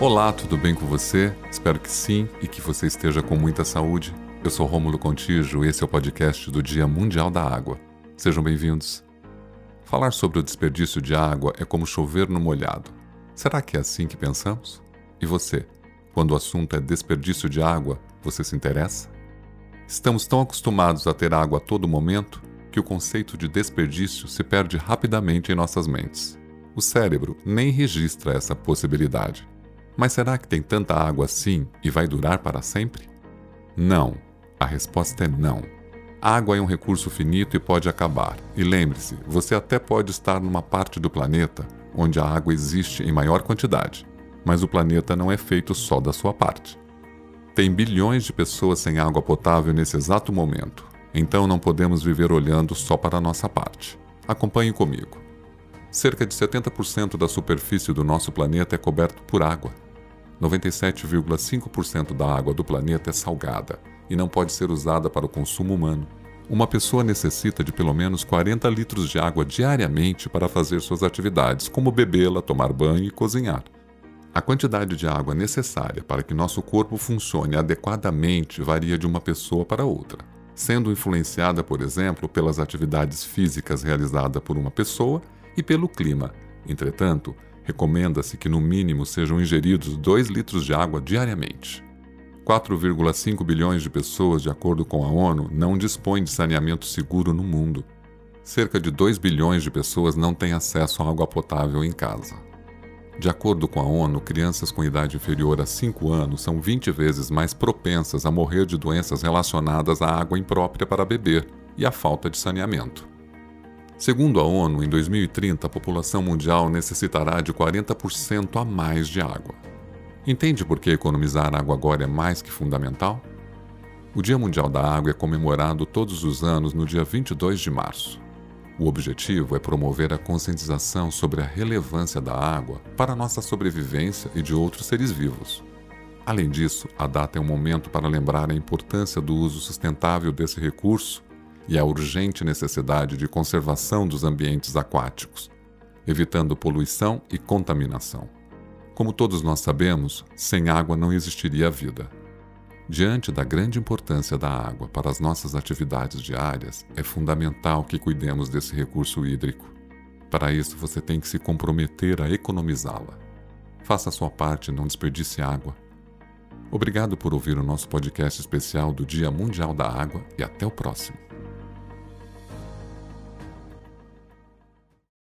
Olá, tudo bem com você? Espero que sim e que você esteja com muita saúde. Eu sou Rômulo Contijo e esse é o podcast do Dia Mundial da Água. Sejam bem-vindos. Falar sobre o desperdício de água é como chover no molhado. Será que é assim que pensamos? E você? Quando o assunto é desperdício de água, você se interessa? Estamos tão acostumados a ter água a todo momento que o conceito de desperdício se perde rapidamente em nossas mentes. O cérebro nem registra essa possibilidade. Mas será que tem tanta água assim e vai durar para sempre? Não. A resposta é não. Água é um recurso finito e pode acabar. E lembre-se, você até pode estar numa parte do planeta onde a água existe em maior quantidade, mas o planeta não é feito só da sua parte. Tem bilhões de pessoas sem água potável nesse exato momento, então não podemos viver olhando só para a nossa parte. Acompanhe comigo. Cerca de 70% da superfície do nosso planeta é coberto por água. 97,5% da água do planeta é salgada e não pode ser usada para o consumo humano. Uma pessoa necessita de pelo menos 40 litros de água diariamente para fazer suas atividades, como bebê-la, tomar banho e cozinhar. A quantidade de água necessária para que nosso corpo funcione adequadamente varia de uma pessoa para outra, sendo influenciada, por exemplo, pelas atividades físicas realizadas por uma pessoa e pelo clima. Entretanto, recomenda-se que no mínimo sejam ingeridos 2 litros de água diariamente. 4,5 bilhões de pessoas, de acordo com a ONU, não dispõem de saneamento seguro no mundo. Cerca de 2 bilhões de pessoas não têm acesso a água potável em casa. De acordo com a ONU, crianças com idade inferior a 5 anos são 20 vezes mais propensas a morrer de doenças relacionadas à água imprópria para beber e à falta de saneamento. Segundo a ONU, em 2030 a população mundial necessitará de 40% a mais de água. Entende por que economizar água agora é mais que fundamental? O Dia Mundial da Água é comemorado todos os anos no dia 22 de março. O objetivo é promover a conscientização sobre a relevância da água para nossa sobrevivência e de outros seres vivos. Além disso, a data é um momento para lembrar a importância do uso sustentável desse recurso e a urgente necessidade de conservação dos ambientes aquáticos, evitando poluição e contaminação. Como todos nós sabemos, sem água não existiria vida. Diante da grande importância da água para as nossas atividades diárias, é fundamental que cuidemos desse recurso hídrico. Para isso, você tem que se comprometer a economizá-la. Faça a sua parte e não desperdice água. Obrigado por ouvir o nosso podcast especial do Dia Mundial da Água e até o próximo.